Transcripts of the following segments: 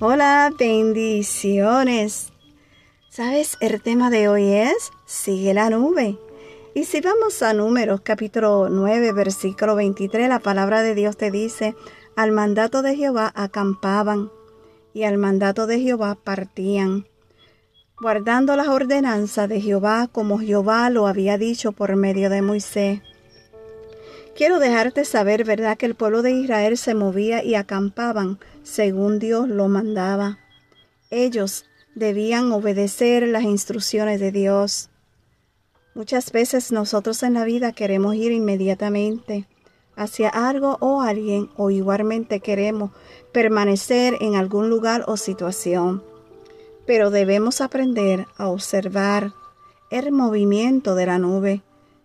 Hola, bendiciones. ¿Sabes? El tema de hoy es Sigue la nube. Y si vamos a Números capítulo 9, versículo 23, la palabra de Dios te dice, al mandato de Jehová acampaban y al mandato de Jehová partían, guardando las ordenanzas de Jehová como Jehová lo había dicho por medio de Moisés. Quiero dejarte saber, ¿verdad?, que el pueblo de Israel se movía y acampaban según Dios lo mandaba. Ellos debían obedecer las instrucciones de Dios. Muchas veces nosotros en la vida queremos ir inmediatamente hacia algo o alguien o igualmente queremos permanecer en algún lugar o situación. Pero debemos aprender a observar el movimiento de la nube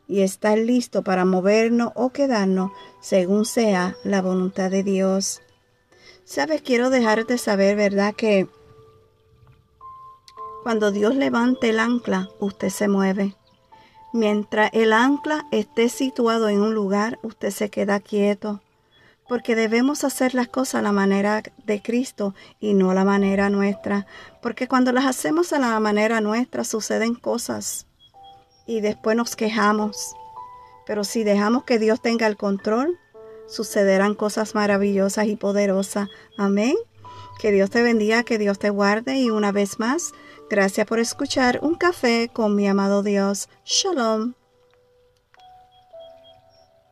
y estar listo para movernos o quedarnos según sea la voluntad de Dios. Sabes, quiero dejarte saber, ¿verdad? Que cuando Dios levante el ancla, usted se mueve. Mientras el ancla esté situado en un lugar, usted se queda quieto, porque debemos hacer las cosas a la manera de Cristo y no a la manera nuestra, porque cuando las hacemos a la manera nuestra suceden cosas y después nos quejamos. Pero si dejamos que Dios tenga el control, sucederán cosas maravillosas y poderosas. Amén. Que Dios te bendiga, que Dios te guarde y una vez más, gracias por escuchar un café con mi amado Dios. Shalom.